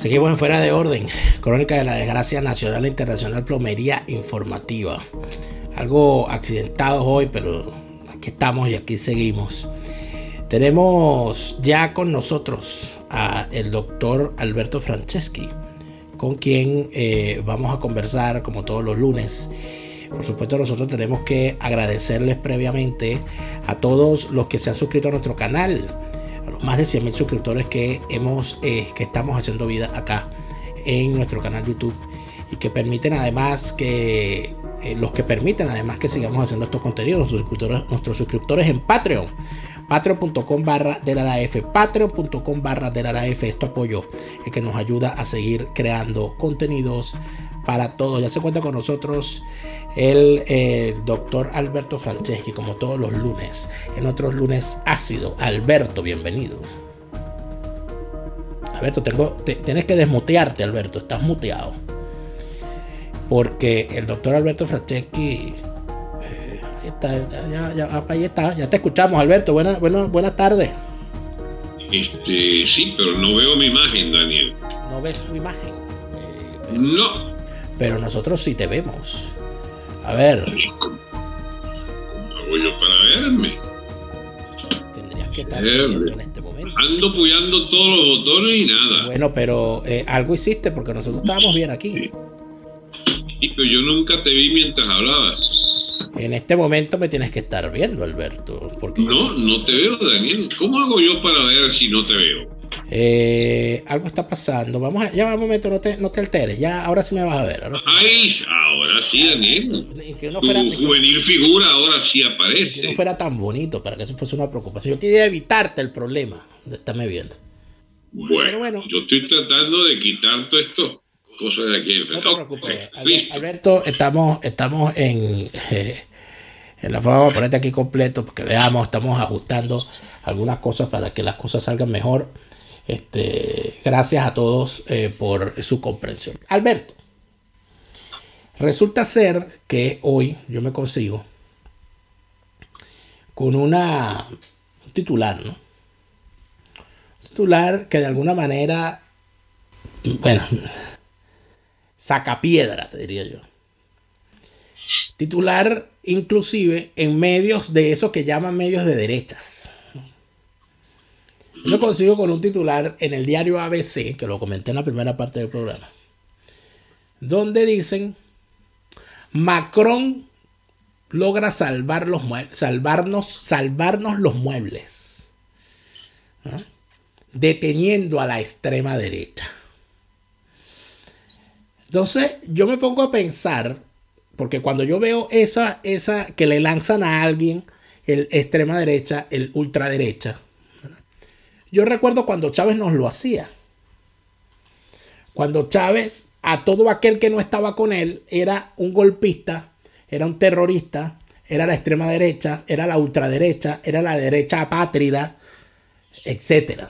Seguimos en Fuera de Orden, Crónica de la Desgracia Nacional e Internacional Plomería Informativa. Algo accidentados hoy, pero aquí estamos y aquí seguimos. Tenemos ya con nosotros a el doctor Alberto Franceschi, con quien eh, vamos a conversar como todos los lunes. Por supuesto, nosotros tenemos que agradecerles previamente a todos los que se han suscrito a nuestro canal más de 100 mil suscriptores que, hemos, eh, que estamos haciendo vida acá en nuestro canal YouTube y que permiten además que eh, los que permiten además que sigamos haciendo estos contenidos, nuestros suscriptores, en Patreon. Patreon.com barra de la F, Patreon.com barra de la F, esto apoyo es que nos ayuda a seguir creando contenidos para todos. Ya se cuenta con nosotros el eh, doctor Alberto Franceschi, como todos los lunes. En otros lunes ácido. Alberto, bienvenido. Alberto, tengo, tienes que desmutearte, Alberto. Estás muteado. Porque el doctor Alberto Franceschi. Eh, está, ya, ya, ahí está, ya te escuchamos, Alberto. Buenas, buenas, buenas tardes. Este, sí, pero no veo mi imagen, Daniel. ¿No ves tu imagen? Eh, no. Pero nosotros sí te vemos. A ver. ¿Cómo hago yo para verme? Tendrías que estar viendo en este momento. Ando puyando todos los botones y nada. Bueno, pero eh, algo hiciste porque nosotros estábamos bien aquí. Sí. pero yo nunca te vi mientras hablabas. En este momento me tienes que estar viendo, Alberto. Porque no, no te veo, Daniel. ¿Cómo hago yo para ver si no te veo? Eh, algo está pasando. Vamos a, ya va un momento, no te, no te alteres. Ya, ahora sí me vas a ver. Ahora sí, Ay, ahora sí, Daniel. Que no fuera, tu juvenil figura ahora sí aparece. Que no fuera tan bonito para que eso fuese una preocupación. Yo quería evitarte el problema de estarme viendo. Bueno, bueno, yo estoy tratando de quitar todo esto. Cosas de aquí No te preocupes. Alberto, estamos, estamos en, eh, en la forma de ponerte aquí completo porque veamos, estamos ajustando algunas cosas para que las cosas salgan mejor. Este, gracias a todos eh, por su comprensión. Alberto, resulta ser que hoy yo me consigo con una un titular, ¿no? Un titular que de alguna manera, bueno, saca piedra, te diría yo. Titular inclusive en medios de eso que llaman medios de derechas. Lo consigo con un titular en el diario ABC, que lo comenté en la primera parte del programa, donde dicen, Macron logra salvar los salvarnos, salvarnos los muebles, deteniendo a la extrema derecha. Entonces yo me pongo a pensar, porque cuando yo veo esa, esa que le lanzan a alguien, el extrema derecha, el ultraderecha, yo recuerdo cuando Chávez nos lo hacía. Cuando Chávez a todo aquel que no estaba con él era un golpista, era un terrorista, era la extrema derecha, era la ultraderecha, era la derecha apátrida, etc.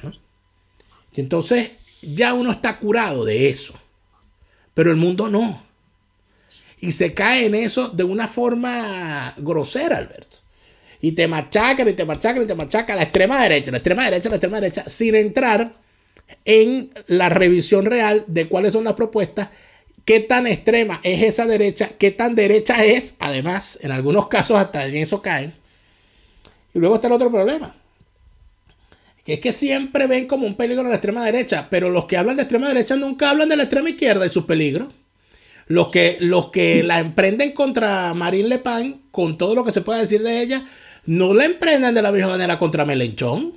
entonces ya uno está curado de eso, pero el mundo no. Y se cae en eso de una forma grosera, Alberto y te machacan y te machacan y te machacan la extrema derecha, la extrema derecha, la extrema derecha, sin entrar en la revisión real de cuáles son las propuestas, qué tan extrema es esa derecha, qué tan derecha es, además, en algunos casos hasta en eso caen. Y luego está el otro problema, que es que siempre ven como un peligro la extrema derecha, pero los que hablan de extrema derecha nunca hablan de la extrema izquierda y sus peligros. Los que, los que la emprenden contra Marine Le Pen, con todo lo que se puede decir de ella, no la emprendan de la misma manera contra Melenchón.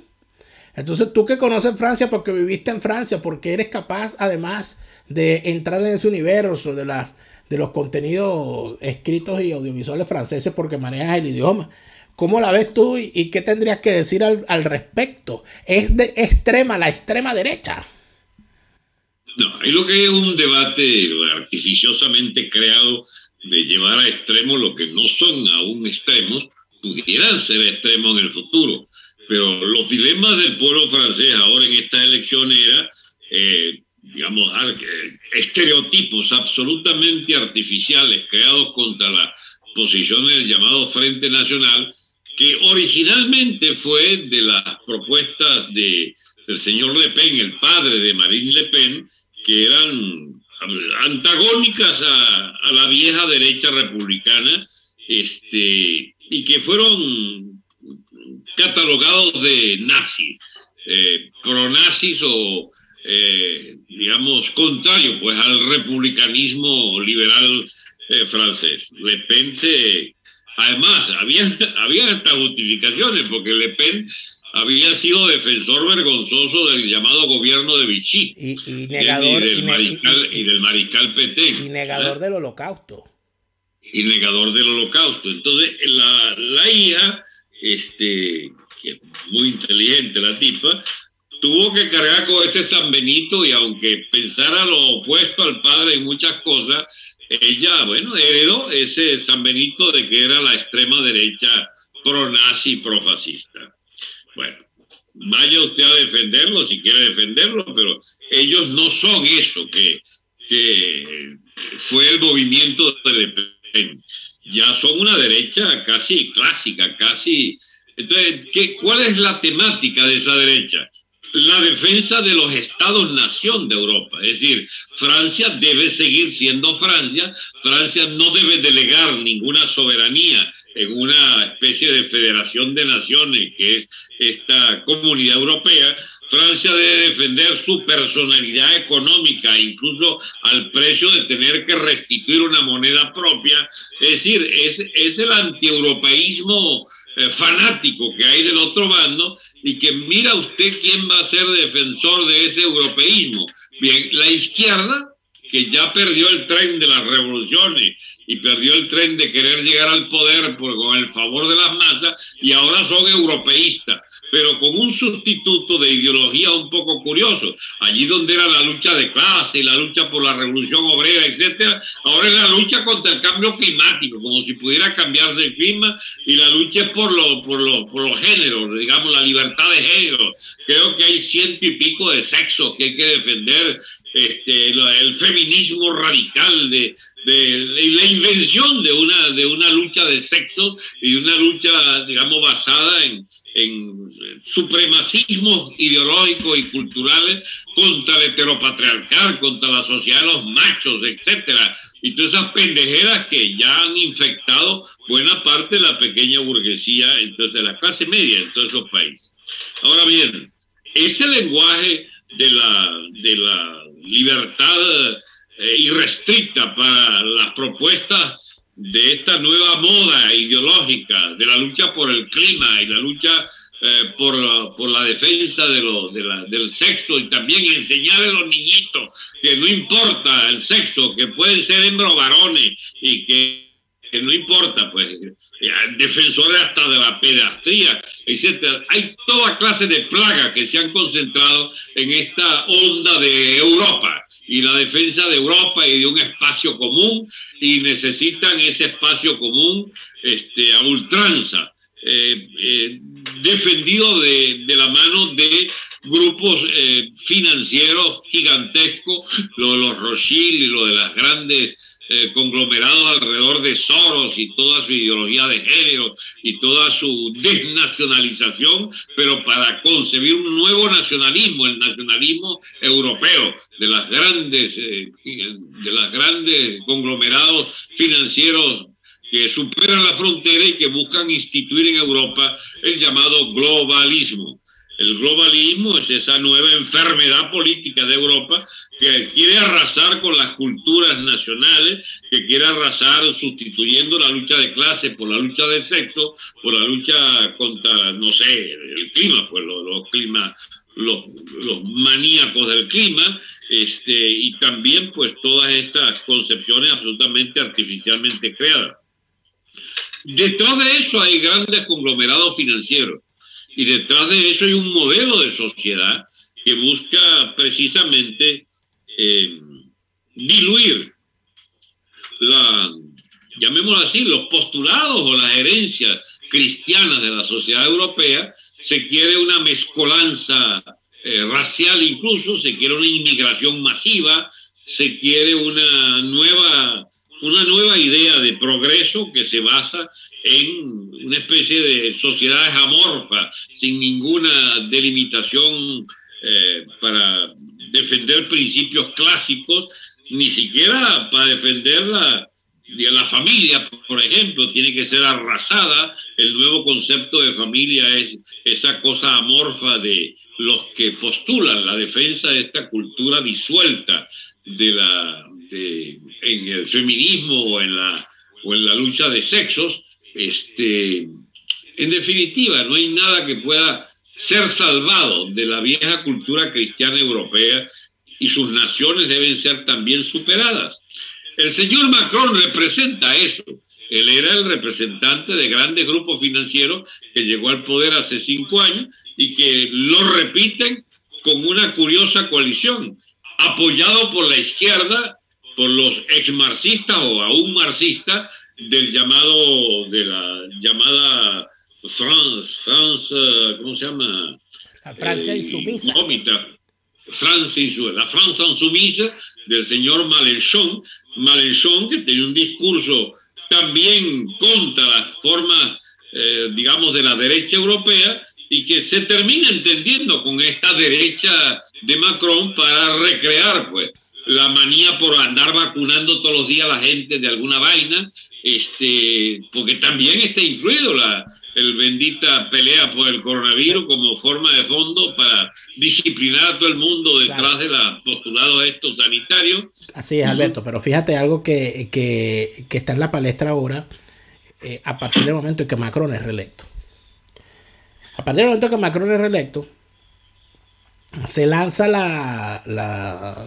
Entonces tú que conoces Francia porque viviste en Francia, porque eres capaz además de entrar en ese universo de, de los contenidos escritos y audiovisuales franceses porque manejas el idioma. ¿Cómo la ves tú y, qué tendrías que decir al, al, respecto? Es de extrema, la extrema derecha. No, hay lo que es un debate artificiosamente creado de llevar a extremos lo que no son aún extremos pudieran ser extremos en el futuro. Pero los dilemas del pueblo francés ahora en esta elección era, eh, digamos, estereotipos absolutamente artificiales creados contra las posiciones del llamado Frente Nacional, que originalmente fue de las propuestas de, del señor Le Pen, el padre de Marine Le Pen, que eran antagónicas a, la vieja derecha republicana este, y que fueron catalogados de nazis, eh, pronazis o, eh, digamos, contrario pues, al republicanismo liberal eh, francés. Le Pen Además, había, había hasta justificaciones, porque Le Pen había sido defensor vergonzoso del llamado gobierno de Vichy y, negador y del, mariscal, y, del mariscal y negador del holocausto y negador del holocausto entonces la, hija este que es muy inteligente la tipa tuvo que cargar con ese San Benito y aunque pensara lo opuesto al padre en muchas cosas ella bueno heredó ese San Benito de que era la extrema derecha pro nazi pro fascista bueno, vaya usted a defenderlo si quiere defenderlo, pero ellos no son eso que, que fue el movimiento de Le Pen. Ya son una derecha casi clásica, casi... Entonces, ¿qué, ¿cuál es la temática de esa derecha? La defensa de los estados-nación de Europa. Es decir, Francia debe seguir siendo Francia, Francia no debe delegar ninguna soberanía en una especie de federación de naciones que es esta comunidad europea, Francia debe defender su personalidad económica, incluso al precio de tener que restituir una moneda propia. Es decir, es, es el antieuropeísmo eh, fanático que hay del otro bando y que mira usted quién va a ser defensor de ese europeísmo. Bien, la izquierda, que ya perdió el tren de las revoluciones y perdió el tren de querer llegar al poder por, con el favor de las masas y ahora son europeístas pero con un sustituto de ideología un poco curioso. Allí donde era la lucha de clase, la lucha por la revolución obrera, etcétera, ahora es la lucha contra el cambio climático, como si pudiera cambiarse el clima, y la lucha es por, lo, por, lo, por los géneros, digamos, la libertad de género. Creo que hay ciento y pico de sexos que hay que defender, este, el feminismo radical de, de, la invención de una, de una lucha de sexo y una lucha, digamos, basada en, en supremacismos ideológicos y culturales contra el heteropatriarcal, contra la sociedad de los machos, etcétera, y todas esas pendejeras que ya han infectado buena parte de la pequeña burguesía, entonces la clase media en todos esos países. Ahora bien, ese lenguaje de la, de la libertad eh, irrestricta para las propuestas de esta nueva moda ideológica, de la lucha por el clima y la lucha eh, por, por, la defensa de de la, del sexo y también enseñar a los niñitos que no importa el sexo, que pueden ser hembros varones y que, que, no importa, pues, eh, defensores hasta de la pedastría, etc. Hay toda clase de plagas que se han concentrado en esta onda de Europa y la defensa de Europa y de un espacio común y necesitan ese espacio común este, a ultranza, eh, eh, defendido de, de, la mano de grupos eh, financieros gigantescos, lo de los Rothschild y lo de las grandes eh, conglomerados alrededor de Soros y toda su ideología de género y toda su desnacionalización, pero para concebir un nuevo nacionalismo, el nacionalismo europeo, de las grandes, eh, de las grandes conglomerados financieros que superan la frontera y que buscan instituir en Europa el llamado globalismo. El globalismo es esa nueva enfermedad política de Europa que quiere arrasar con las culturas nacionales, que quiere arrasar sustituyendo la lucha de clase por la lucha de sexo, por la lucha contra, no sé, el clima, pues los, climas, los, maníacos del clima, este, y también pues todas estas concepciones absolutamente artificialmente creadas. Detrás de eso hay grandes conglomerados financieros y detrás de eso hay un modelo de sociedad que busca precisamente eh, diluir la, llamémoslo así, los postulados o las herencias cristianas de la sociedad europea. Se quiere una mezcolanza eh, racial incluso, se quiere una inmigración masiva, se quiere una nueva, una nueva idea de progreso que se basa en una especie de sociedades amorfas, sin ninguna delimitación eh, para defender principios clásicos, ni siquiera para defender la, la familia, por ejemplo, tiene que ser arrasada. El nuevo concepto de familia es esa cosa amorfa de los que postulan la defensa de esta cultura disuelta de la, en el feminismo o en la, o en la lucha de sexos. Este, en definitiva, no hay nada que pueda ser salvado de la vieja cultura cristiana europea y sus naciones deben ser también superadas. El señor Macron representa eso. Él era el representante de grandes grupos financieros que llegó al poder hace cinco años y que lo repiten con una curiosa coalición, apoyado por la izquierda, por los ex marxistas o aún marxistas del llamado, de la llamada France, France, ¿cómo se llama? La Francia insumisa. Francia, la Francia insumisa del señor Malenchon, Malenchon que tenía un discurso también contra las formas, eh, digamos, de la derecha europea y que se termina entendiendo con esta derecha de Macron para recrear, pues, la manía por andar vacunando todos los días a la gente de alguna vaina, este, porque también está incluido la, el bendita pelea por el coronavirus como forma de fondo para disciplinar a todo el mundo detrás de los postulados estos sanitarios. Así es, Alberto, pero fíjate algo que, que, que, está en la palestra ahora, eh, a partir del momento en que Macron es reelecto. A partir del momento en que Macron es reelecto, se lanza la, la,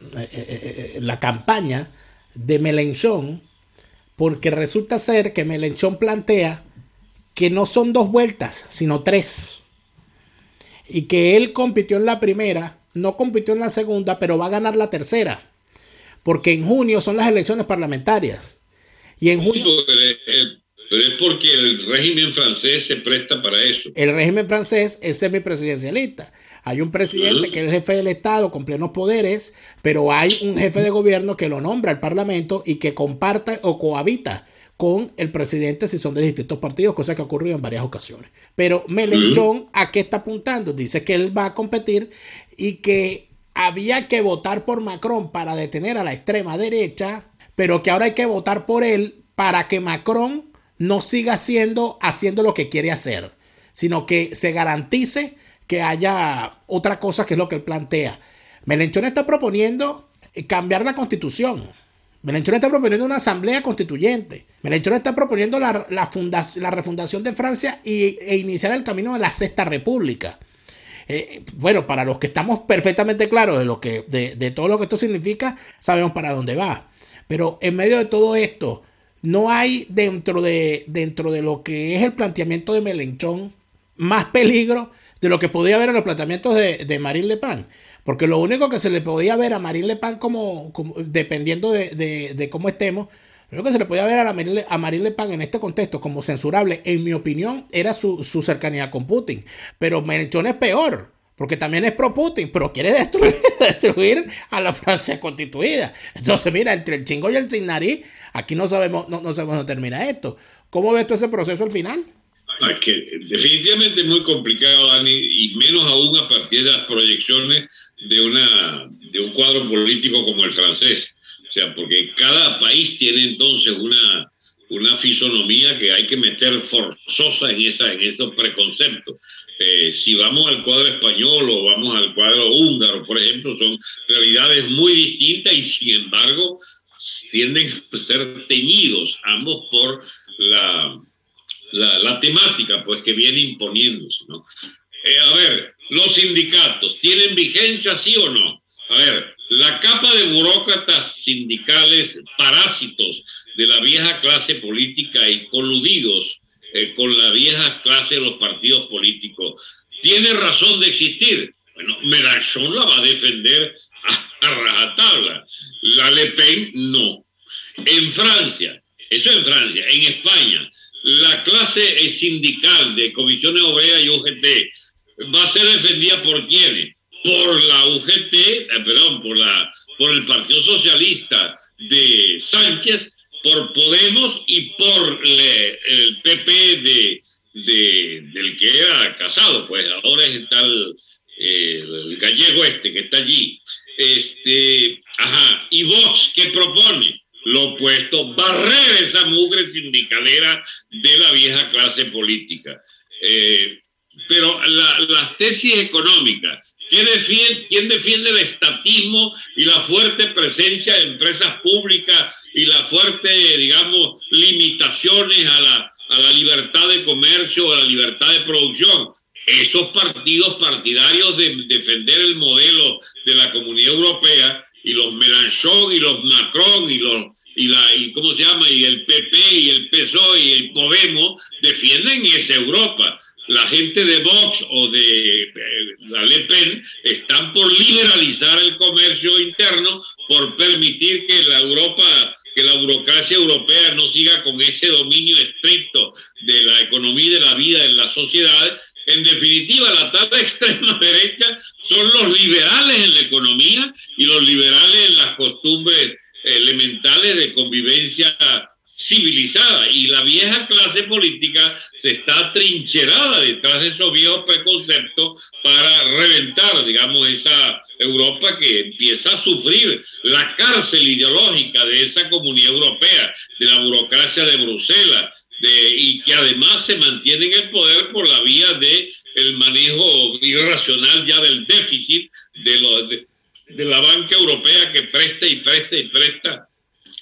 eh, eh, la campaña de Melenchón, porque resulta ser que Melenchón plantea que no son dos vueltas, sino tres. Y que él compitió en la primera, no compitió en la segunda, pero va a ganar la tercera. Porque en junio son las elecciones parlamentarias. Y en junio... pero es porque el régimen francés se presta para eso. El régimen francés es semipresidencialista. Hay un presidente que es el jefe del Estado con plenos poderes, pero hay un jefe de gobierno que lo nombra el Parlamento y que comparte o cohabita con el presidente si son de distintos partidos, cosa que ha ocurrido en varias ocasiones. Pero Melenchón, ¿a qué está apuntando? Dice que él va a competir y que había que votar por Macron para detener a la extrema derecha, pero que ahora hay que votar por él para que Macron no siga haciendo, haciendo lo que quiere hacer, sino que se garantice que haya otra cosa que es lo que él plantea. Melenchón está proponiendo cambiar la constitución. Melenchón está proponiendo una asamblea constituyente. Melenchón está proponiendo la, la, refundación de Francia y, e iniciar el camino de la Sexta República. Eh, bueno, para los que estamos perfectamente claros de, lo que, de, todo lo que esto significa, sabemos para dónde va. Pero en medio de todo esto, no hay dentro de, dentro de lo que es el planteamiento de Melenchón más peligro de lo que podía haber en los planteamientos de, de Marine Le Pen. Porque lo único que se le podía ver a Marine Le Pen como, dependiendo de, cómo estemos, lo único que se le podía ver a, Marine, a Marine Le Pen en este contexto como censurable, en mi opinión, era su, cercanía con Putin. Pero Menchón es peor. Porque también es pro Putin, pero quiere destruir, destruir a la Francia constituida. Entonces, mira, entre el chingo y el sin nariz, aquí no sabemos, no, no sabemos dónde termina esto. ¿Cómo ves tú ese proceso al final? Definitivamente es muy complicado, Dani, y menos aún a partir de las proyecciones de, una, de un cuadro político como el francés. O sea, porque cada país tiene entonces una, una fisonomía que hay que meter forzosa en, esa, en esos preconceptos. Eh, si vamos al cuadro español o vamos al cuadro húngaro, por ejemplo, son realidades muy distintas y sin embargo tienden a ser teñidos ambos por la, la, la temática pues que viene imponiéndose. ¿no? Eh, a ver, los sindicatos, ¿tienen vigencia sí o no? A ver, la capa de burócratas sindicales parásitos de la vieja clase política y coludidos eh, con la vieja clase de los partidos políticos, ¿tiene razón de existir? Bueno, Mélenchon la va a defender a, a rajatabla. La Le Pen no. En Francia, eso en Francia, en España, la clase sindical de comisiones obreras y UGT va a ser defendida por quiénes? Por la UGT, eh, perdón, por, la, por el Partido Socialista de Sánchez, por Podemos y por eh, el PP de, del que era casado, pues ahora es eh, el gallego este que está allí. Este, ajá, y Vox, ¿qué propone? Lo opuesto, barrer esa mugre sindicalera clase política. Eh, pero las tesis económicas, ¿quién defiende, ¿quién defiende el estatismo y la fuerte presencia de empresas públicas y la fuerte, digamos, limitaciones a la, a la libertad de comercio, a la libertad de producción? Esos partidos partidarios de defender el modelo de la Comunidad Europea y los Mélenchon y los Macron y los y la y cómo se llama y el PP y el PSOE y el Podemos defienden esa Europa. La gente de O de eh, la Le Pen están por liberalizar el comercio interno, por permitir que la Europa que la burocracia europea no siga con ese dominio estricto de la economía y de la vida en la sociedad. En definitiva, la tasa extrema derecha son los liberales en la economía y los liberales en las costumbres elementales de convivencia civilizada. Y la vieja clase política se está trincherada detrás de esos viejos preconceptos para reventar, digamos, esa Europa que empieza a sufrir la cárcel ideológica de esa comunidad europea, de la burocracia de Bruselas, de, y que además se mantiene en el poder por la vía de el manejo irracional ya del déficit de, los, de, de la banca europea que presta y presta y presta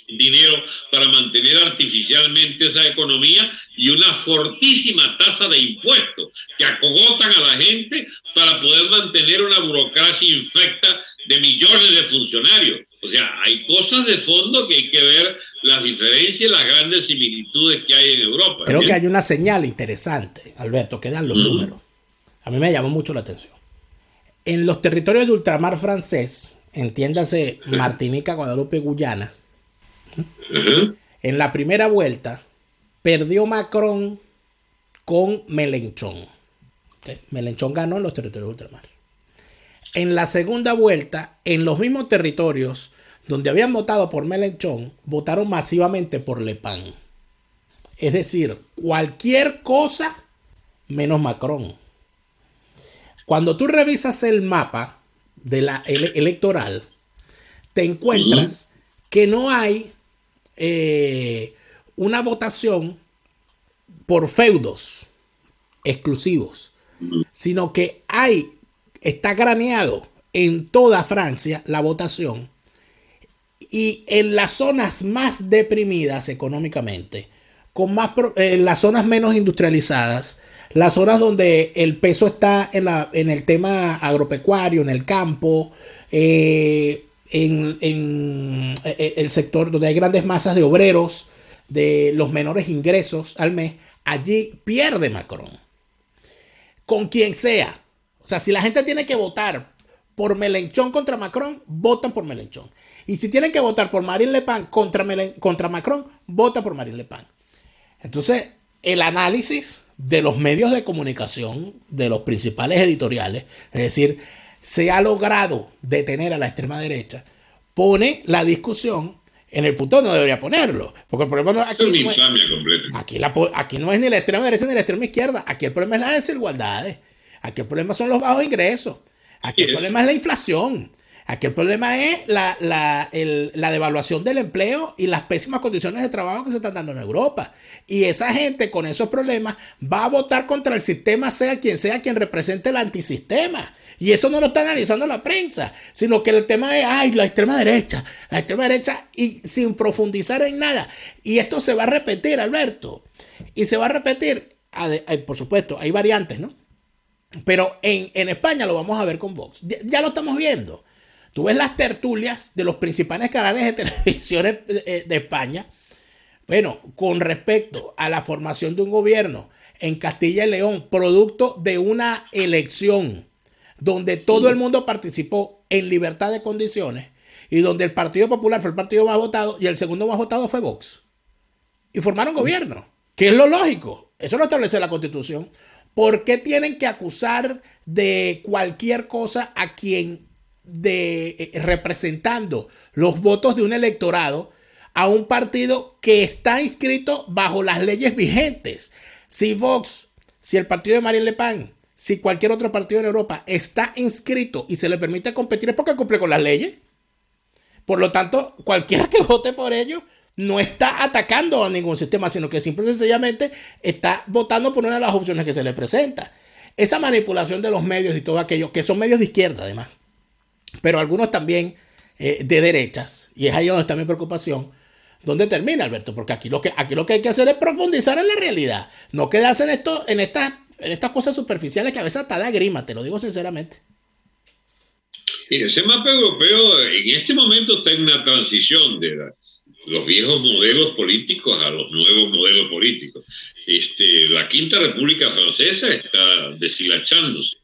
dinero para mantener artificialmente esa economía y una fortísima tasa de impuestos que acogotan a la gente para poder mantener una burocracia infecta de millones de funcionarios. O sea, hay cosas de fondo que hay que ver las diferencias y las grandes similitudes que hay en Europa. Creo que hay una señal interesante, Alberto, que dan los números. A mí me llamó mucho la atención. En los territorios de ultramar francés, entiéndase Martinica, Guadalupe, Guyana, en la primera vuelta perdió Macron con Melenchón. Melenchón ganó en los territorios de ultramar. En la segunda vuelta, en los mismos territorios donde habían votado por Melenchón, votaron masivamente por Le Pen. Es decir, cualquier cosa menos Macron. Cuando tú revisas el mapa de la electoral, te encuentras que no hay eh, una votación por feudos exclusivos, sino que hay, está graneado en toda Francia la votación y en las zonas más deprimidas económicamente, con más en las zonas menos industrializadas, las zonas donde el peso está en, la, en el tema agropecuario, en el campo, eh, en, eh, eh, el sector donde hay grandes masas de obreros, de los menores ingresos al mes, allí pierde Macron. Con quien sea. O sea, si la gente tiene que votar por Melenchón contra Macron, votan por Melenchón. Y si tienen que votar por Marine Le Pen contra, contra Macron, votan por Marine Le Pen. Entonces, el análisis de los medios de comunicación, de los principales editoriales, es decir, se ha logrado detener a la extrema derecha, pone la discusión en el punto donde no debería ponerlo. Porque el problema no, aquí, no es, aquí, aquí no es ni la extrema derecha ni la extrema izquierda. Aquí el problema es la desigualdad. Aquí el problema son los bajos ingresos. Aquí el problema es la inflación. Aquí el problema es la, la, la, devaluación del empleo y las pésimas condiciones de trabajo que se están dando en Europa. Y esa gente con esos problemas va a votar contra el sistema, sea quien sea quien represente el antisistema. Y eso no lo está analizando la prensa, sino que el tema es, ay, la extrema derecha, la extrema derecha, y sin profundizar en nada. Y esto se va a repetir, Alberto. Y se va a repetir, por supuesto, hay variantes, ¿no? Pero en, España lo vamos a ver con Vox. Ya, lo estamos viendo. Tú ves las tertulias de los principales canales de televisión de España. Bueno, con respecto a la formación de un gobierno en Castilla y León, producto de una elección donde todo el mundo participó en libertad de condiciones y donde el Partido Popular fue el partido más votado y el segundo más votado fue Vox. Y formaron gobierno, que es lo lógico. Eso lo establece la Constitución. ¿Por qué tienen que acusar de cualquier cosa a quien de eh, representando los votos de un electorado a un partido que está inscrito bajo las leyes vigentes? Si Vox, si el partido de Marine Le Pen si cualquier otro partido en Europa está inscrito y se le permite competir es porque cumple con las leyes. Por lo tanto, cualquiera que vote por ellos no está atacando a ningún sistema, sino que simple y sencillamente está votando por una de las opciones que se le presenta. Esa manipulación de los medios y todo aquello, que son medios de izquierda además, pero algunos también eh, de derechas, y es ahí donde está mi preocupación, ¿Dónde termina, Alberto? Porque aquí lo que, aquí lo que hay que hacer es profundizar en la realidad. No quedarse en, esto, en, estas, en estas cosas superficiales que a veces hasta da grima, te lo digo sinceramente. Y ese mapa europeo en este momento está en una transición de los viejos modelos políticos a los nuevos modelos políticos. Este, la Quinta República Francesa está deshilachándose.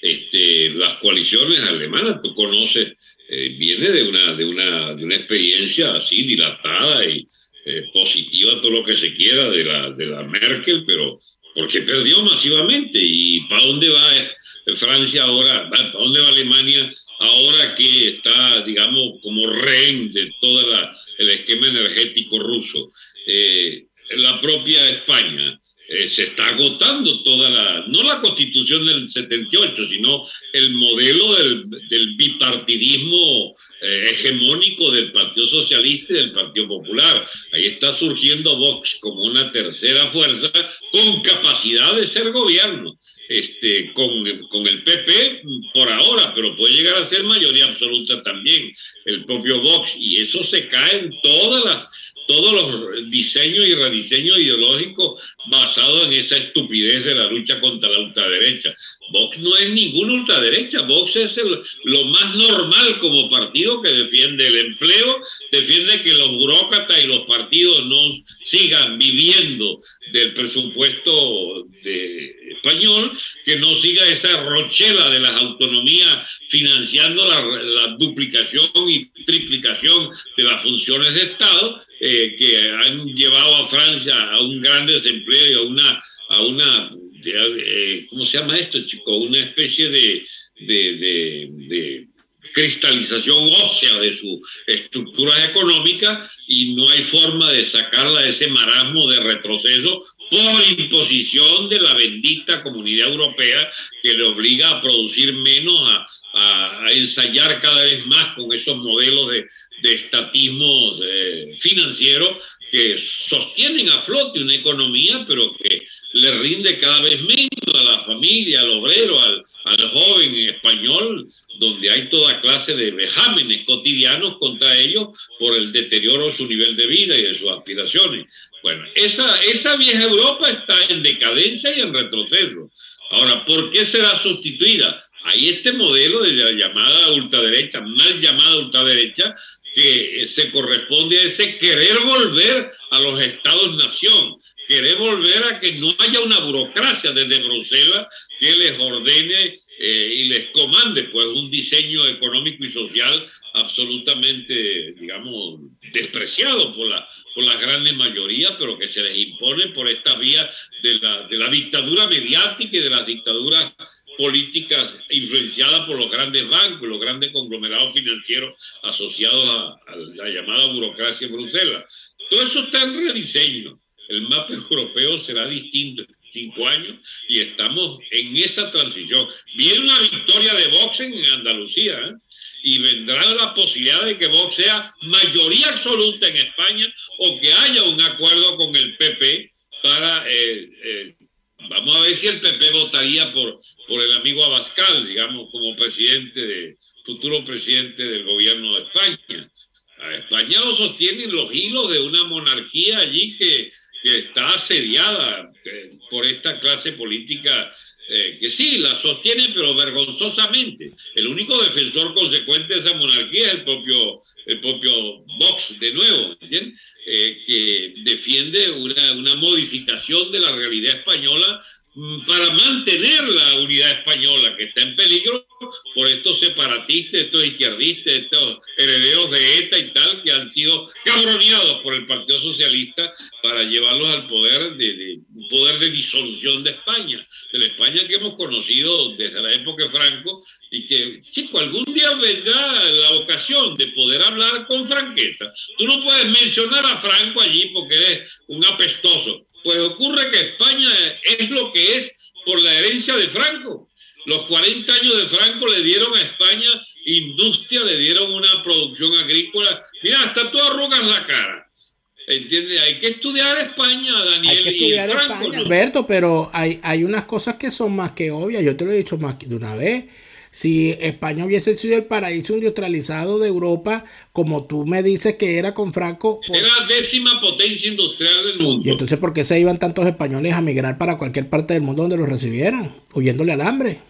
Este, las coaliciones alemanas, tú conoces eh, viene de una, de, una, de una experiencia así dilatada y eh, positiva, todo lo que se quiera de la, de la Merkel, pero porque perdió masivamente. ¿Y para dónde va eh, Francia ahora? ¿Para dónde va Alemania ahora que está, digamos, como rehén de todo el esquema energético ruso? la propia España. Se está agotando toda la, no la constitución del 78, sino el modelo del, del bipartidismo eh, hegemónico del Partido Socialista y del Partido Popular. Ahí está surgiendo Vox como una tercera fuerza con capacidad de ser gobierno. Este, con, con el PP por ahora, pero puede llegar a ser mayoría absoluta también, el propio Vox, y eso se cae en todas las, todos los diseños y rediseños ideológicos basados en esa estupidez de la lucha contra la ultraderecha. Vox no es ninguna ultraderecha, Vox es lo más normal como partido que defiende el empleo, defiende que los burócratas y los partidos no sigan viviendo del presupuesto español, que no siga esa rochela de las autonomías financiando la, la duplicación y triplicación de las funciones de Estado, eh, que han llevado a Francia a un gran desempleo y a una, a una eh, ¿cómo se llama esto, chico? Una especie de, de, de, cristalización ósea de su estructura económica y no hay forma de sacarla de ese marasmo de retroceso por imposición de la bendita comunidad europea que le obliga a producir menos, a, a, ensayar cada vez más con esos modelos de, de estatismo eh, financiero que sostienen a flote una economía, pero que le rinde cada vez menos a la familia, al obrero, al, al joven español, donde hay toda clase de vejámenes cotidianos contra ellos por el deterioro de su nivel de vida y de sus aspiraciones. Bueno, esa, esa vieja Europa está en decadencia y en retroceso. Ahora, ¿por qué será sustituida? Hay este modelo de la llamada ultraderecha, mal llamada ultraderecha, que se corresponde a ese querer volver a los estados-nación, querer volver a que no haya una burocracia. Desde Bruselas que les ordene eh, y les comande pues un diseño económico y social absolutamente, digamos, despreciado por la, por la gran mayoría, pero que se les impone por esta vía de la, de la dictadura mediática y de las dictaduras políticas influenciadas por los grandes bancos, los grandes conglomerados financieros asociados a, la llamada burocracia en Bruselas. Todo eso está en rediseño. El mapa europeo será distinto en cinco años y estamos en esa transición. Viene una victoria de Vox en Andalucía ¿eh? y vendrá la posibilidad de que Vox sea mayoría absoluta en España o que haya un acuerdo con el PP para eh, eh, Vamos a ver si el PP votaría por, por el amigo Abascal, digamos, como presidente de, futuro presidente del gobierno de España. A España lo sostienen los hilos de una monarquía allí que, que está asediada eh, por esta clase política eh, que sí, la sostiene, pero vergonzosamente. El único defensor consecuente de esa monarquía es el propio, el propio Vox, de nuevo. Eh, que defiende una, una modificación de la realidad española mm, para mantener la unidad española que está en peligro por estos separatistas, estos izquierdistas, estos herederos de ETA y tal, que han sido cabroneados por el Partido Socialista para llevarlos al poder de, poder de disolución de España, de la España que hemos conocido desde la época de Franco y que, chico, algún día vendrá la ocasión de poder hablar con franqueza. Tú no puedes mencionar a Franco allí porque es un apestoso. Pues ocurre que España es lo que es por la herencia de Franco. Los 40 años de Franco le dieron a España industria, le dieron una producción agrícola. Mira, hasta tú arrugas la cara. ¿Entiendes? Hay que estudiar España, Daniel. Hay que estudiar España, Alberto, pero hay, hay unas cosas que son más que obvias. Yo te lo he dicho más de una vez. Si España hubiese sido el paraíso industrializado de Europa, como tú me dices que era con Franco. Era la décima potencia industrial del mundo. ¿Y entonces por qué se iban tantos españoles a migrar para cualquier parte del mundo donde los recibieran? Huyéndole al hambre.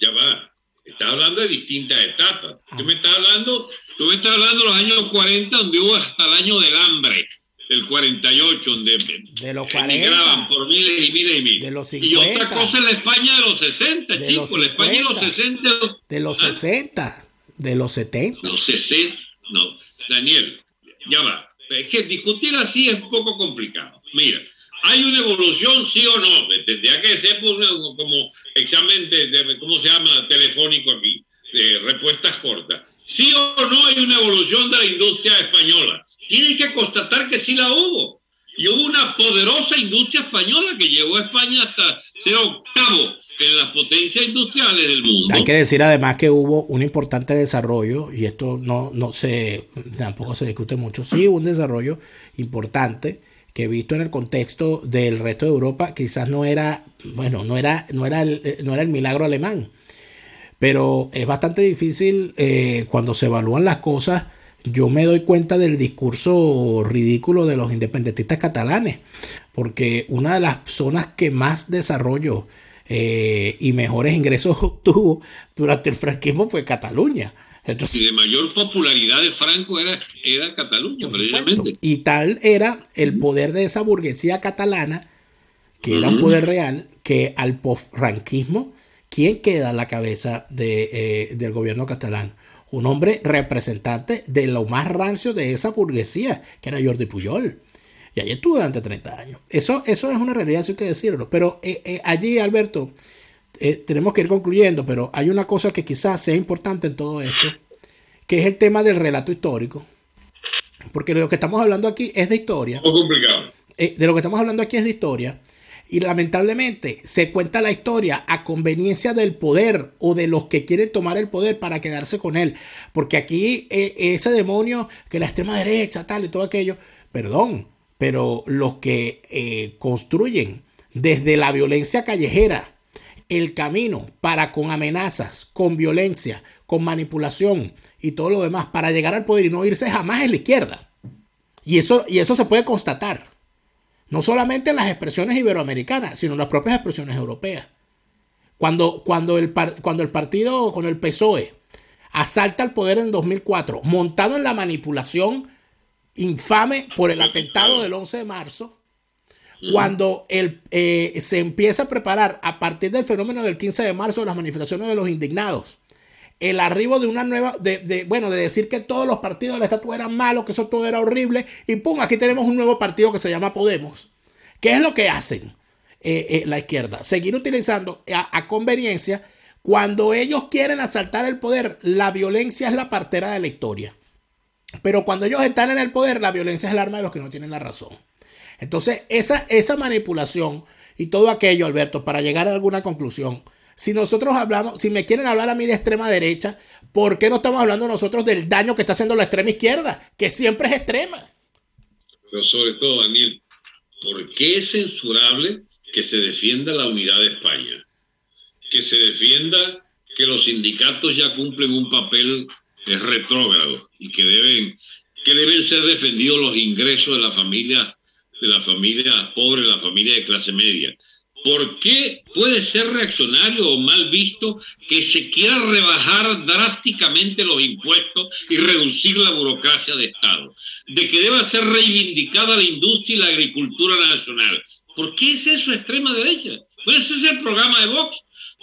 Ya va. Estás hablando de distintas etapas. Tú me estás hablando, tú me estás hablando de los años 40, donde hubo hasta el año del hambre del 48, donde de los 40, por miles y miles y miles. De los 50, y otra cosa es la España de los 60, chicos, la España de los 60. De los 60, ¿Ah? de los 70. Los 60, no, Daniel, ya va. Es que discutir así es un poco complicado. Mira, ¿hay una evolución, sí o no? Tendría que ser pues, como examen de, ¿cómo se llama? Telefónico aquí, de respuestas cortas. ¿Sí o no hay una evolución de la industria española? Tiene que constatar que sí la hubo. Y hubo una poderosa industria española que llevó a España hasta ser octavo en las potencias industriales del mundo. Hay que decir además que hubo un importante desarrollo, y esto no, no se, tampoco se discute mucho, sí hubo un desarrollo importante que visto en el contexto del resto de Europa quizás no era, bueno, no era, no era, el, no era el milagro alemán, pero es bastante difícil eh, cuando se evalúan las cosas yo me doy cuenta del discurso ridículo de los independentistas catalanes, porque una de las zonas que más desarrollo eh, y mejores ingresos obtuvo durante el franquismo fue Cataluña. y de mayor popularidad de Franco era, era Cataluña, precisamente. Y tal era el poder de esa burguesía catalana, que era un poder real, que al post-franquismo, ¿quién queda a la cabeza de, eh, del gobierno catalán? Un hombre representante de lo más rancio de esa burguesía, que era Jordi Puyol. Y allí estuvo durante 30 años. Eso, eso es una realidad, si hay que decirlo. Pero eh, eh, allí, Alberto, eh, tenemos que ir concluyendo, pero hay una cosa que quizás sea importante en todo esto, que es el tema del relato histórico. Porque de lo que estamos hablando aquí es de historia. Muy complicado. de lo que estamos hablando aquí es de historia. Y lamentablemente se cuenta la historia a conveniencia del poder o de los que quieren tomar el poder para quedarse con él. Porque aquí eh, ese demonio que la extrema derecha, tal y todo aquello, perdón, pero los que eh, construyen desde la violencia callejera el camino para con amenazas, con violencia, con manipulación y todo lo demás para llegar al poder y no irse jamás en la izquierda. Y eso, y eso se puede constatar. No solamente en las expresiones iberoamericanas, sino las propias expresiones europeas. Cuando, cuando, el, cuando el partido con el PSOE asalta el poder en 2004, montado en la manipulación infame por el atentado del 11 de marzo, cuando el, eh, se empieza a preparar a partir del fenómeno del 15 de marzo las manifestaciones de los indignados, el arribo de una nueva, de, bueno, de decir que todos los partidos de la estatua eran malos, que eso todo era horrible, y pum, aquí tenemos un nuevo partido que se llama Podemos. ¿Qué es lo que hacen eh, eh, la izquierda? Seguir utilizando a, conveniencia, cuando ellos quieren asaltar el poder, la violencia es la partera de la historia. Pero cuando ellos están en el poder, la violencia es el arma de los que no tienen la razón. Entonces, esa, esa manipulación y todo aquello, Alberto, para llegar a alguna conclusión, si nosotros hablamos, si me quieren hablar a mí de extrema derecha, ¿por qué no estamos hablando nosotros del daño que está haciendo la extrema izquierda, que siempre es extrema? Pero sobre todo, Daniel, ¿por qué es censurable que se defienda la unidad de España? Que se defienda que los sindicatos ya cumplen un papel retrógrado y que deben, que deben ser defendidos los ingresos de la familia, de la familia pobre, de la familia de clase media ¿Por qué puede ser reaccionario o mal visto que se quiera rebajar drásticamente los impuestos y reducir la burocracia de Estado? De que deba ser reivindicada la industria y la agricultura nacional. ¿Por qué es eso extrema derecha? Pues ese es el programa de Vox.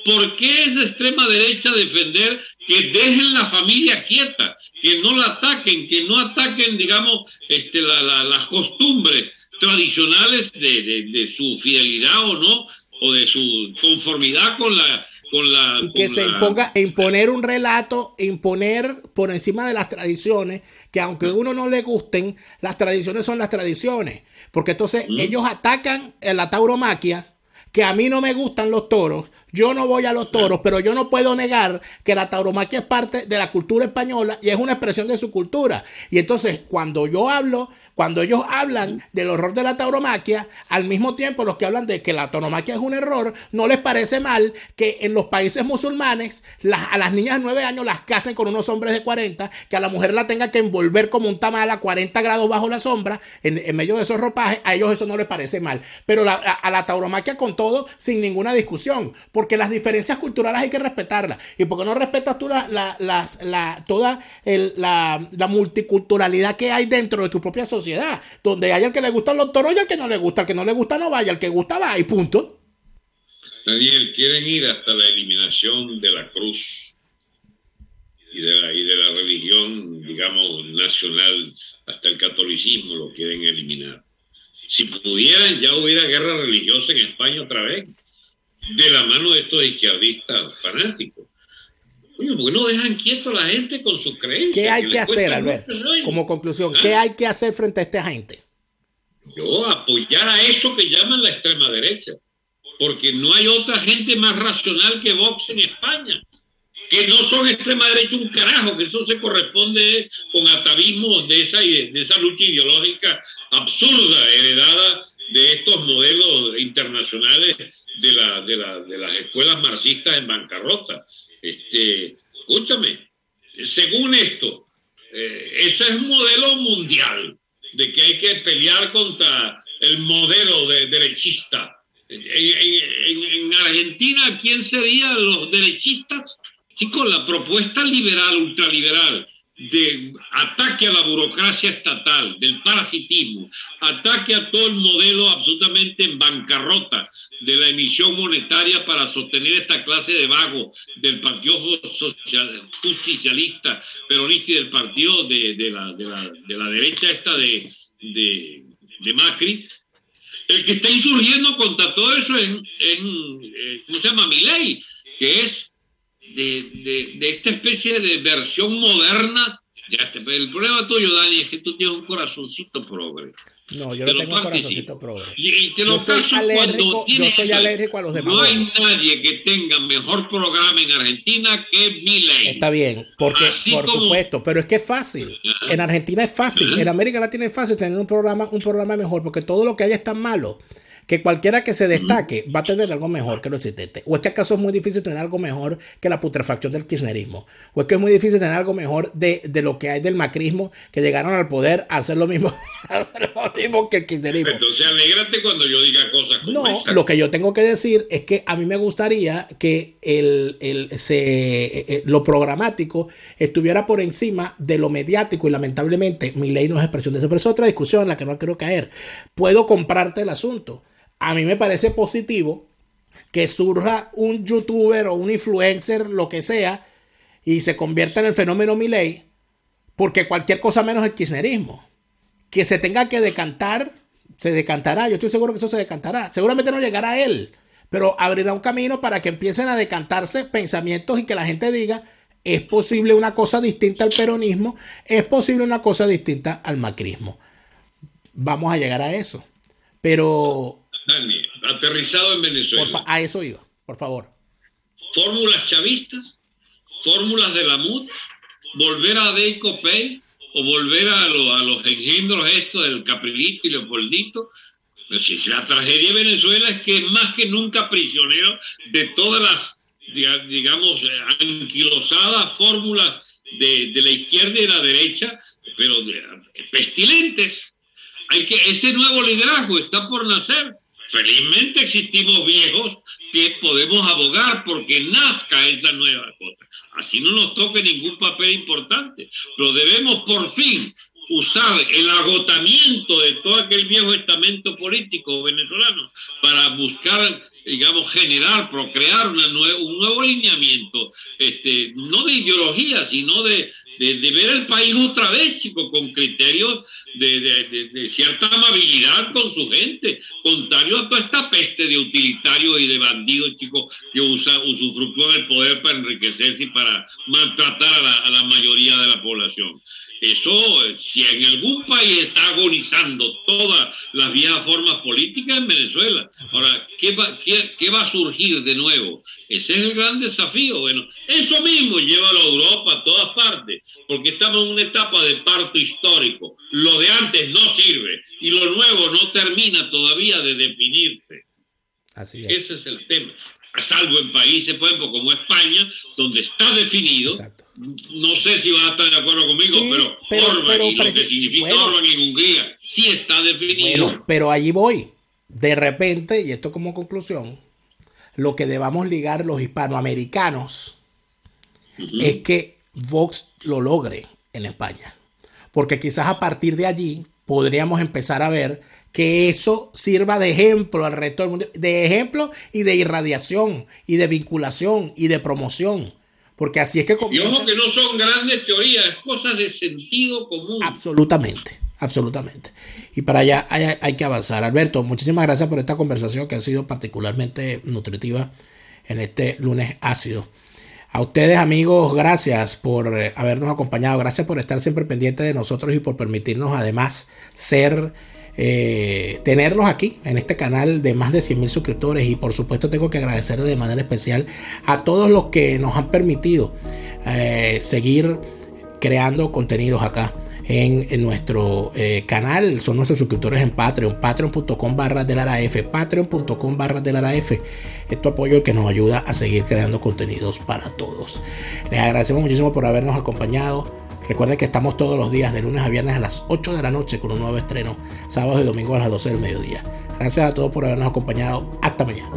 ¿Por qué es de extrema derecha defender que dejen la familia quieta, que no la ataquen, que no ataquen, digamos, este, las costumbres tradicionales de, su fidelidad o no, o de su conformidad con la... Con la y que se imponga, imponer un relato, imponer por encima de las tradiciones, que aunque a uno no le gusten, las tradiciones son las tradiciones. Porque entonces ellos atacan la tauromaquia, que a mí no me gustan los toros, yo no voy a los toros, pero yo no puedo negar que la tauromaquia es parte de la cultura española y es una expresión de su cultura. Y entonces, cuando yo hablo, cuando ellos hablan del horror de la tauromaquia, al mismo tiempo los que hablan de que la tauromaquia es un error, no les parece mal que en los países musulmanes a las niñas de 9 años las casen con unos hombres de 40, que a la mujer la tenga que envolver como un tamal a 40 grados bajo la sombra, en, medio de esos ropajes, a ellos eso no les parece mal. Pero a, la tauromaquia con todo, sin ninguna discusión porque las diferencias culturales hay que respetarlas. ¿Y porque no respetas tú la, la, toda la, multiculturalidad que hay dentro de tu propia sociedad? Donde hay al que le gustan los toros y al que no le gusta, al que no le gusta no vaya, al que gusta va y punto. Daniel, quieren ir hasta la eliminación de la cruz y de la, y de la religión, digamos, nacional, hasta el catolicismo lo quieren eliminar. Si pudieran, ya hubiera guerra religiosa en España otra vez de la mano de estos izquierdistas fanáticos. Oye, ¿por qué no dejan quieto a la gente con sus creencias? ¿Qué hay que, hacer, Albert? Como conclusión, ¿qué ah. hay que hacer frente a esta gente? Yo apoyar a eso que llaman la extrema derecha, porque no hay otra gente más racional que Vox en España, que no son extrema derecha un carajo, que eso se corresponde con atavismo de esa, de esa lucha ideológica absurda heredada de estos modelos internacionales de, la, de, la, de las escuelas marxistas en bancarrota. Este, escúchame, según esto, eh, ese es modelo mundial de que hay que pelear contra el modelo de, derechista. En, en, en, Argentina, ¿quién serían los derechistas? Con la propuesta liberal, ultraliberal, de ataque a la burocracia estatal, del parasitismo, ataque a todo el modelo absolutamente en bancarrota de la emisión monetaria para sostener esta clase de vago del Partido Social, Justicialista, Peronista y del partido de, de, la, de, la, de la, derecha esta de, de, Macri, el que está insurgiendo contra todo eso es, eh, ¿cómo se llama? ley que es de, de, esta especie de versión moderna. Ya el problema tuyo, Dani, es que tú tienes un corazoncito progre. No, yo no tengo un corazoncito progre. yo, soy alérgico, yo soy alérgico a los demás. No hay nadie que tenga mejor programa en Argentina que Milei. Está bien, porque por supuesto, pero es que es fácil. En Argentina es fácil, en América Latina es fácil tener un programa, un programa mejor, porque todo lo que hay es tan malo que cualquiera que se destaque va a tener algo mejor que lo existente. ¿O es que acaso es muy difícil tener algo mejor que la putrefacción del kirchnerismo? ¿O es que es muy difícil tener algo mejor de, lo que hay del macrismo que llegaron al poder a hacer lo mismo, que el kirchnerismo? Entonces alégrate cuando yo diga cosas como No, lo que yo tengo que decir es que a mí me gustaría que el, se, eh, eh, lo programático estuviera por encima de lo mediático y lamentablemente mi ley no es expresión de eso. Pero es otra discusión en la que no quiero caer. Puedo comprarte el asunto a mí me parece positivo que surja un youtuber o un influencer, lo que sea, y se convierta en el fenómeno Miley, porque cualquier cosa menos el kirchnerismo. Que se tenga que decantar, se decantará. Yo estoy seguro que eso se decantará. Seguramente no llegará a él, pero abrirá un camino para que empiecen a decantarse pensamientos y que la gente diga, es posible una cosa distinta al peronismo, es posible una cosa distinta al macrismo. Vamos a llegar a eso. Pero aterrizado en Venezuela. a eso iba, por favor. Fórmulas chavistas, fórmulas de la MUD, volver a Deco Pay o volver a, a los engendros estos del Caprilito y Leopoldito. Pero si la tragedia de Venezuela es que es más que nunca prisionero de todas las, digamos, anquilosadas fórmulas de, de la izquierda y la derecha, pero pestilentes. Hay que, ese nuevo liderazgo está por nacer Felizmente existimos viejos que podemos abogar porque nazca esa nueva cosa. Así no nos toque ningún papel importante, pero debemos por fin usar el agotamiento de todo aquel viejo estamento político venezolano para buscar, digamos, generar, procrear una un nuevo alineamiento, este, no de ideología, sino de, de, ver el país otra vez, chico, con criterios de, cierta amabilidad con su gente, contrario a toda esta peste de utilitarios y de bandidos, chicos, que usa, usufructúan el poder para enriquecerse y para maltratar a la mayoría de la población. Eso, si en algún país está agonizando todas las viejas formas políticas en Venezuela. Ahora, ¿qué va, qué, va a surgir de nuevo? Ese es el gran desafío. Bueno, eso mismo llévalo a Europa, a todas partes, porque estamos en una etapa de parto histórico. Lo de antes no sirve y lo nuevo no termina todavía de definirse. Así es. Ese es el tema. salvo en países, por ejemplo, como España, donde está definido. Exacto no sé si va a estar de acuerdo conmigo, pero, Orban y lo que significa Orban en Hungría sí está definido. pero allí voy. De repente, y esto como conclusión, lo que debamos ligar los hispanoamericanos es que Vox lo logre en España. Porque quizás a partir de allí podríamos empezar a ver que eso sirva de ejemplo al resto del mundo, de ejemplo y de irradiación y de vinculación y de promoción. Porque así es que comienza. Y ojo que no son grandes teorías, es cosas de sentido común. Absolutamente, absolutamente. Y para allá hay, que avanzar. Alberto, muchísimas gracias por esta conversación que ha sido particularmente nutritiva en este lunes ácido. A ustedes amigos, gracias por eh, habernos acompañado, gracias por estar siempre pendientes de nosotros y por permitirnos además ser eh, tenerlos aquí en este canal de más de 100 mil suscriptores. Y por supuesto tengo que agradecerle de manera especial a todos los que nos han permitido eh, seguir creando contenidos acá en, nuestro eh, canal son nuestros suscriptores en Patreon patreon.com barra de la F patreon.com barra de la F esto apoyo que nos ayuda a seguir creando contenidos para todos les agradecemos muchísimo por habernos acompañado Recuerden que estamos todos los días de lunes a viernes a las 8 de la noche con un nuevo estreno, sábado y domingo a las 12 del mediodía. Gracias a todos por habernos acompañado. Hasta mañana.